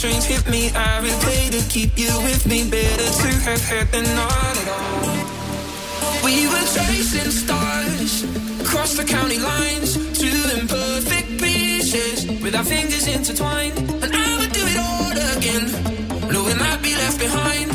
trains hit me, I replay to keep you with me. Better to have had than not at all. We were chasing stars across the county lines, two imperfect pieces with our fingers intertwined. And I would do it all again, knowing I'd be left behind.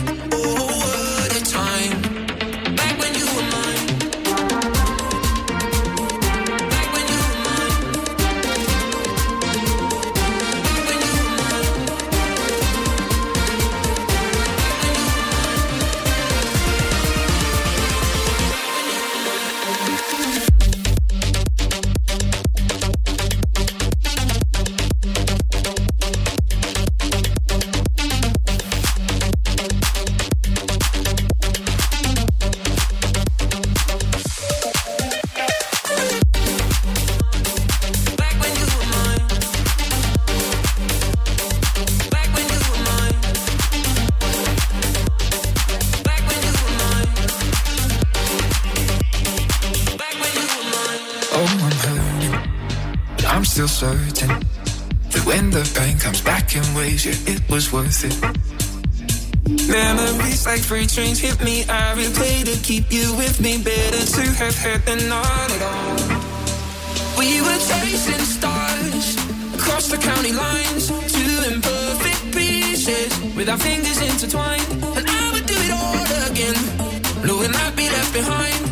Worth it. Memories like freight trains hit me. I replay to keep you with me. Better to have had than not at all. We were chasing stars across the county lines, two imperfect pieces with our fingers intertwined. And I would do it all again, knowing I'd be left behind.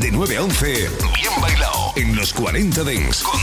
De 9 a 11, bien bailado en los 40 Dents con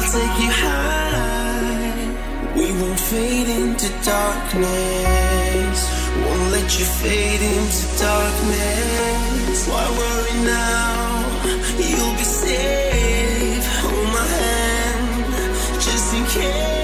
I'll take you high. We won't fade into darkness. Won't let you fade into darkness. Why worry now? You'll be safe. Hold my hand, just in case.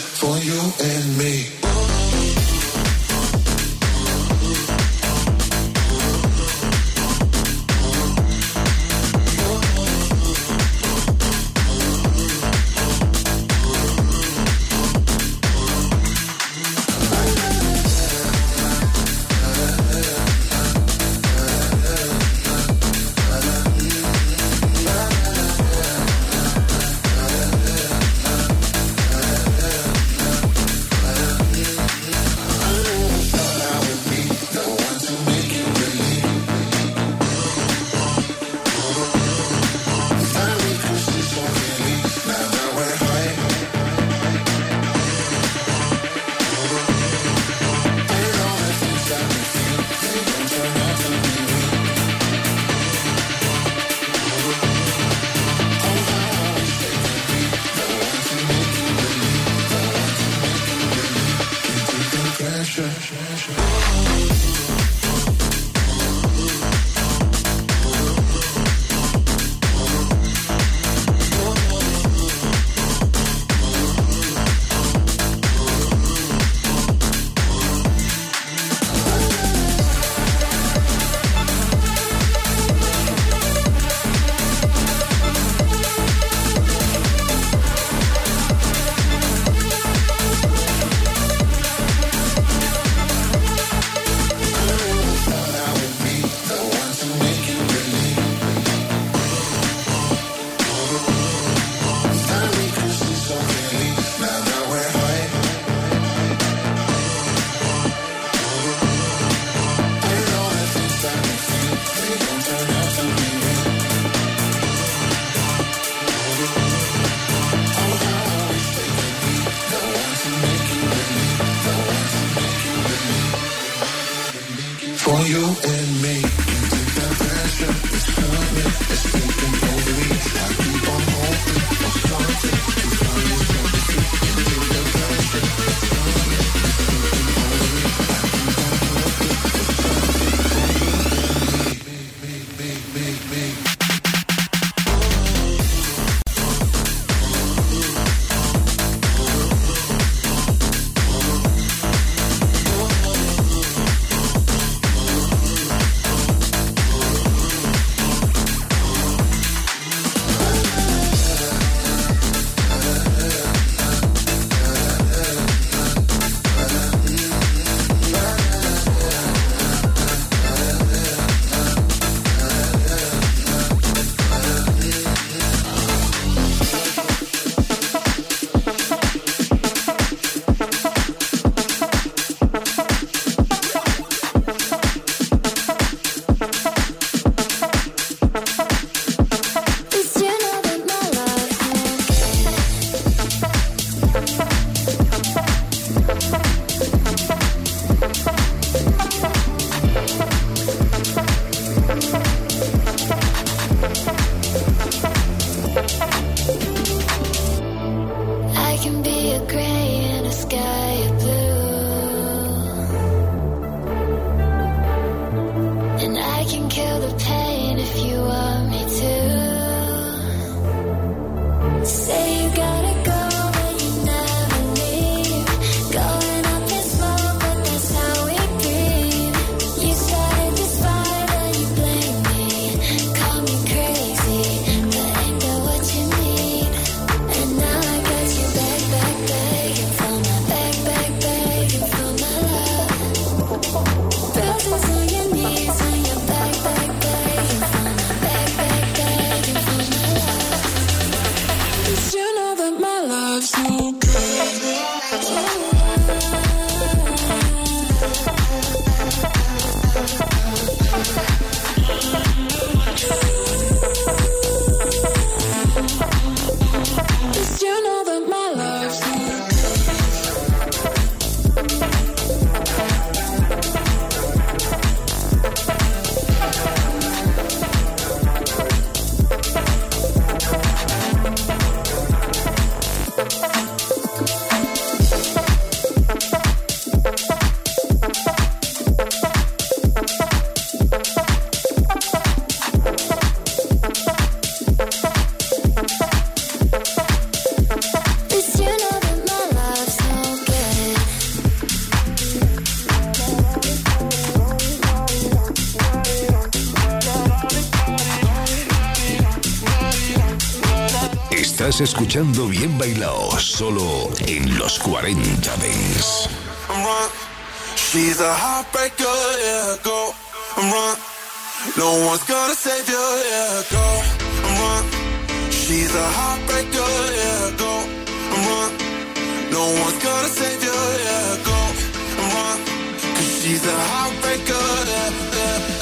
for you and me. Say escuchando Bien Bailao solo en los 40 Dents. She's a heartbreaker, yeah, go run. No one's gonna save you, yeah, go run. She's a heartbreaker, yeah, go run. No one's gonna save you, yeah, go run. Cause she's a heartbreaker, yeah, yeah.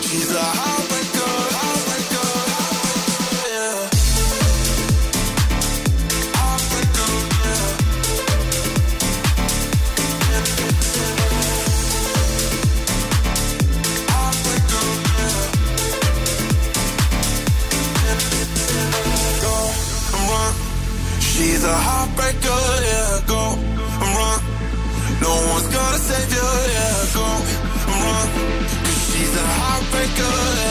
heartbreaker, yeah, go and run. No one's gonna save you, yeah, go She's a heartbreaker. She's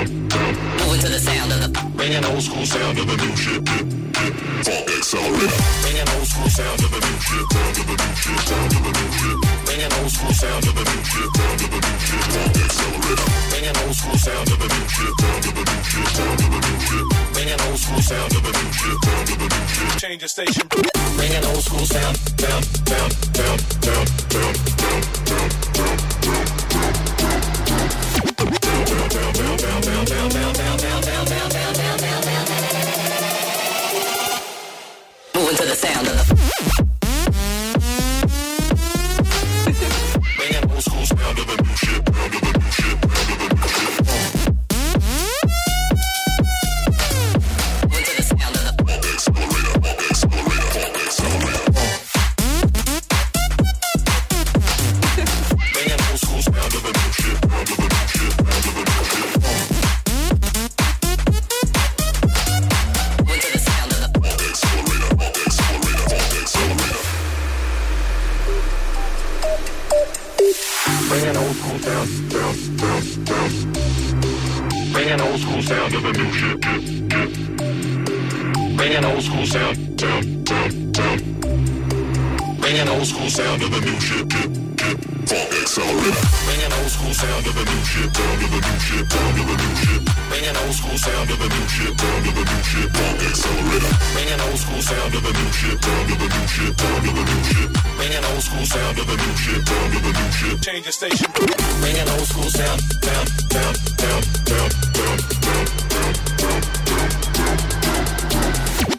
Moving to the sound of the bringing old school sound of the new shit. Funk accelerator. Bringing old school sound of the new shit. Sound of the new shit. Sound of the new shit. Bringing old school sound of the new shit. Sound of the new shit. Funk accelerator. Bringing old school sound of the new shit. Sound of the new shit. Sound of the new shit. Bringing old school sound of the new shit. Sound of the new shit. Change the station. Bringing old school sound. Down, down, down, down, down, down, down, down, down, down, down. Moving to the sound of the Bringing old school sound to the new shit, down to the new shit, down to the new shit. Bringing old school sound to the new shit, down to the new shit. Change the station. Bringing old school sound, Sound. Sound. Sound. Sound. Sound. Sound.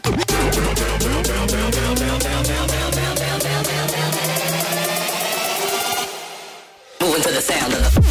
down, down, down, down, down, down, down, down, down, down, down, down, down, down. Moving to the sound of the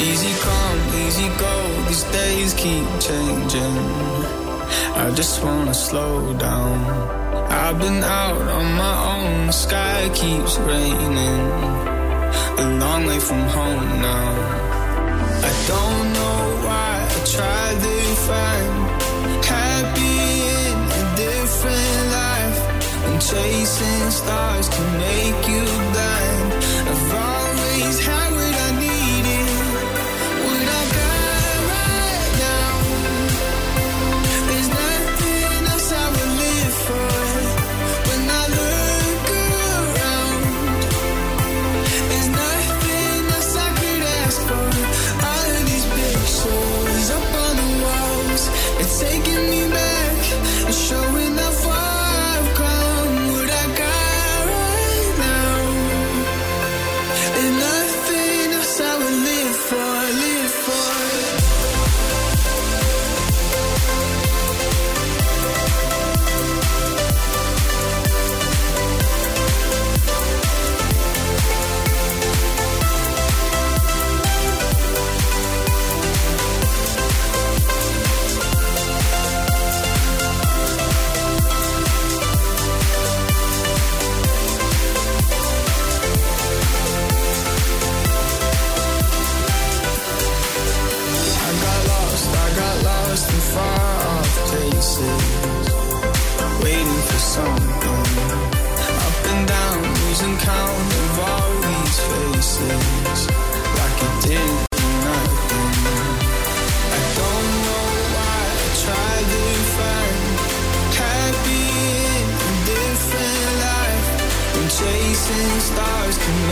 Easy come, easy go, these days keep changing. I just wanna slow down. I've been out on my own, the sky keeps raining. A long way from home now. I don't know why I try to find happy in a different life. And chasing stars can make you blind.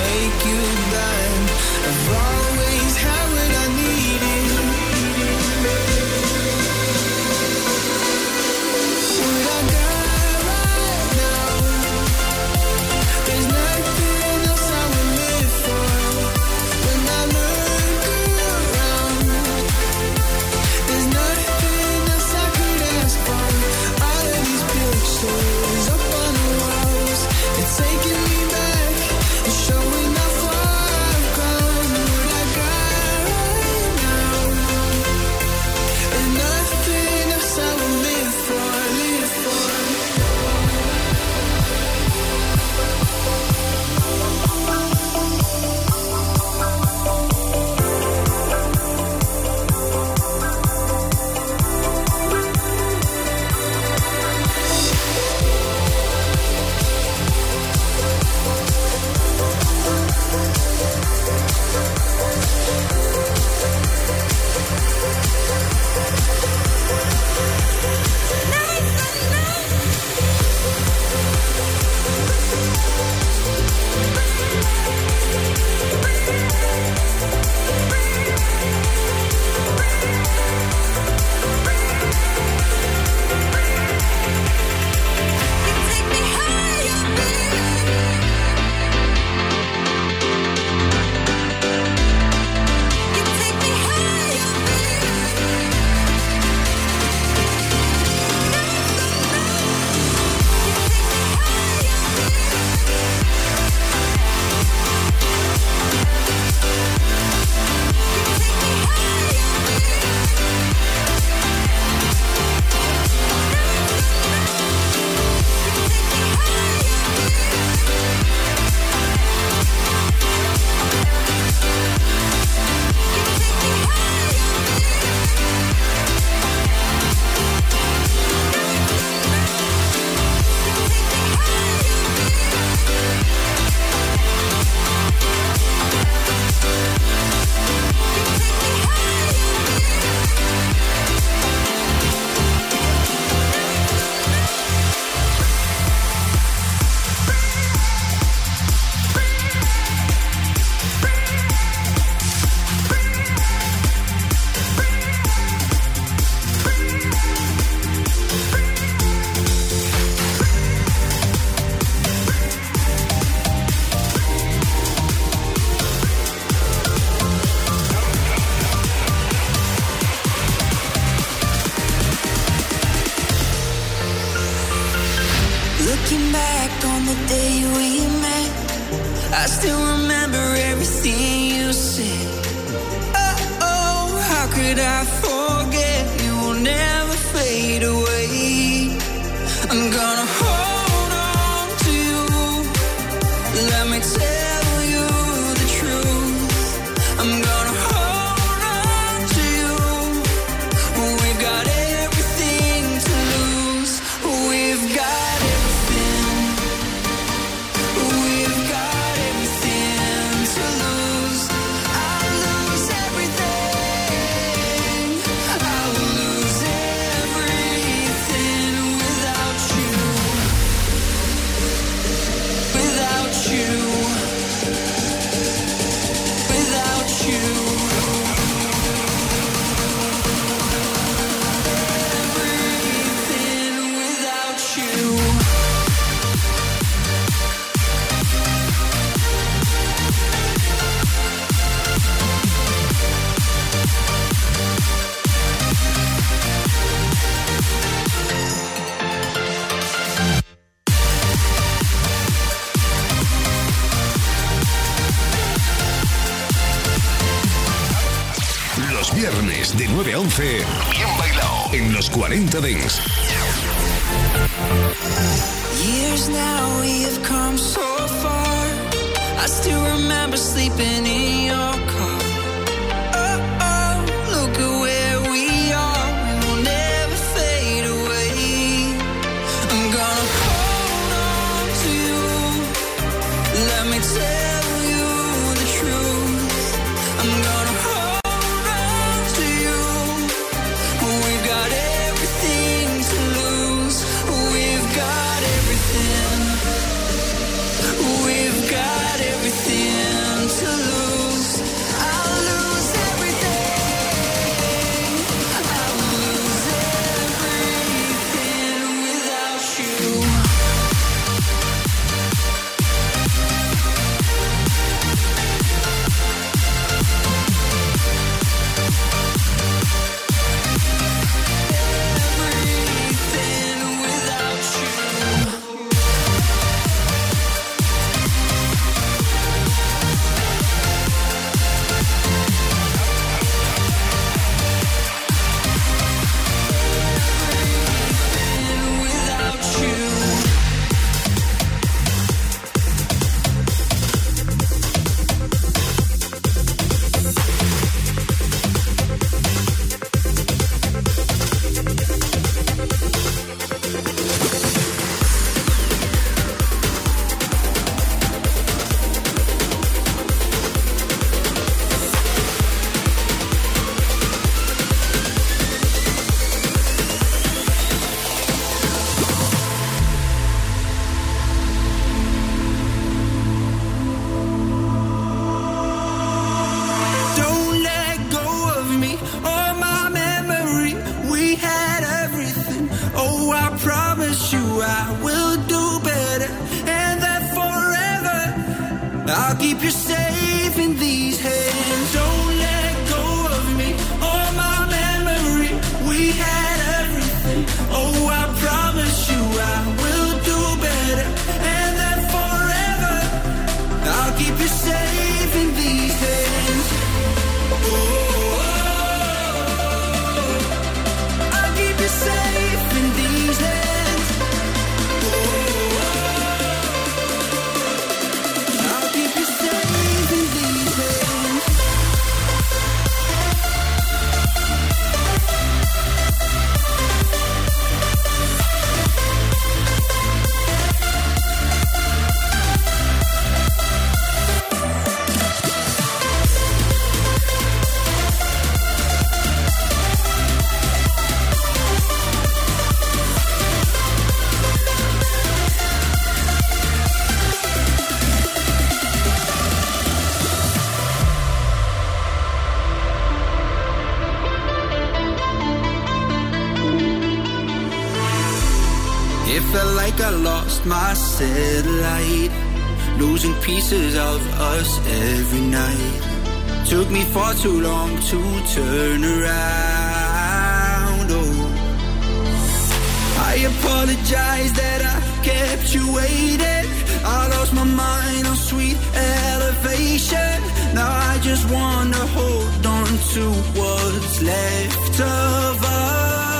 make you blind. Contadins. satellite, losing pieces of us every night. Took me far too long to turn around. Oh, I apologize that I kept you waiting. I lost my mind on sweet elevation. Now I just wanna hold on to what's left of us.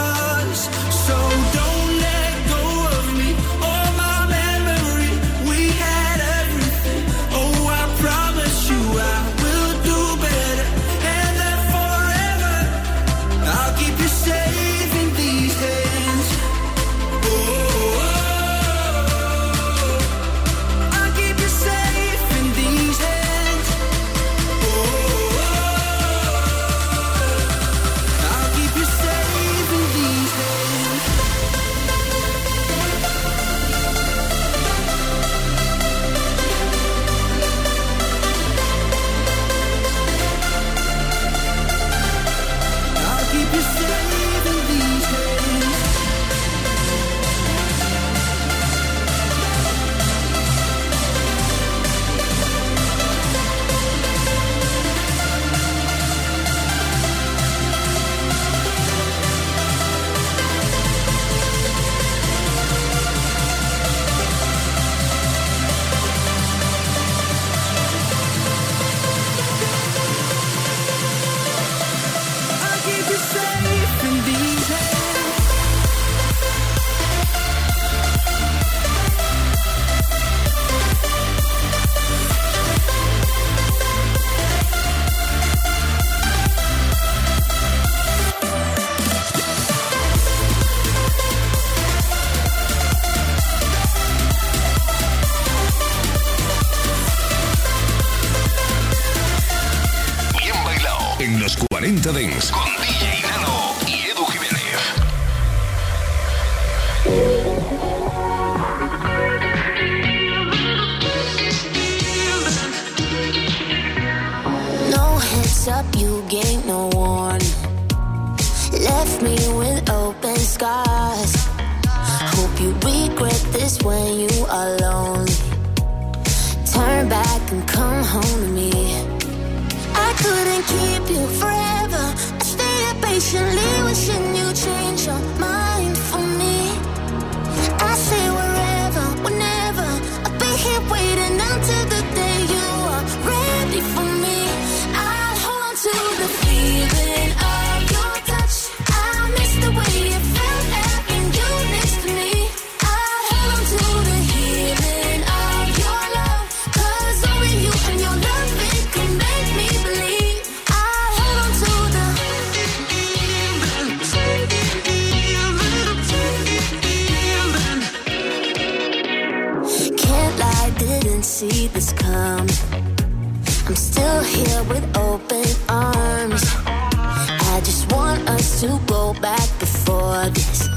August.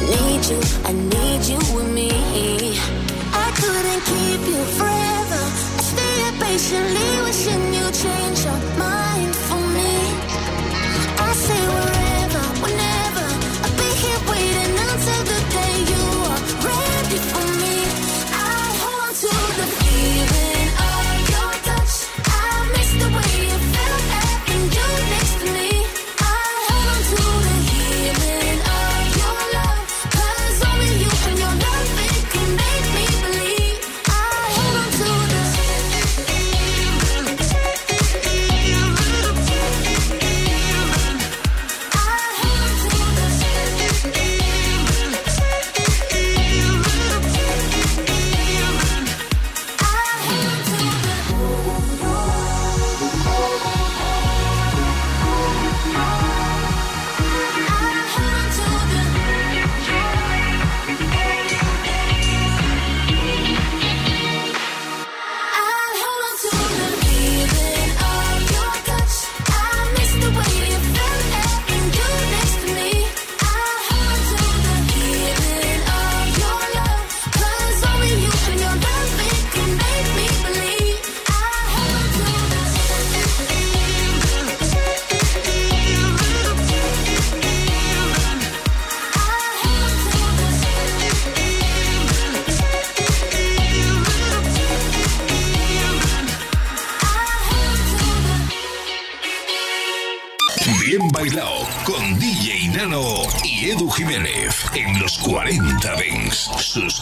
Need you, I need you with me. I couldn't keep you forever. I stay patiently wishing you'd change your mind.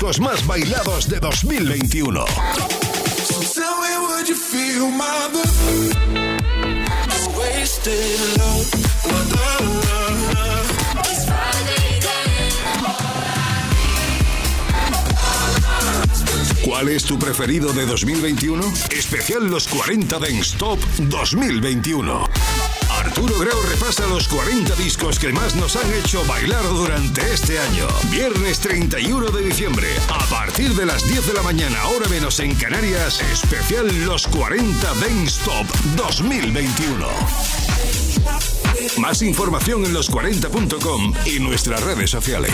Discos más bailados de 2021. ¿Cuál es tu preferido de 2021? Especial Los 40 Dance Top 2021. Arturo Grau repasa los 40 discos que más nos han hecho bailar durante este año. Viernes 31 de diciembre, a partir de las 10 de la mañana, hora menos en Canarias, especial Los 40 Dance Top 2021. Más información en los40.com y nuestras redes sociales.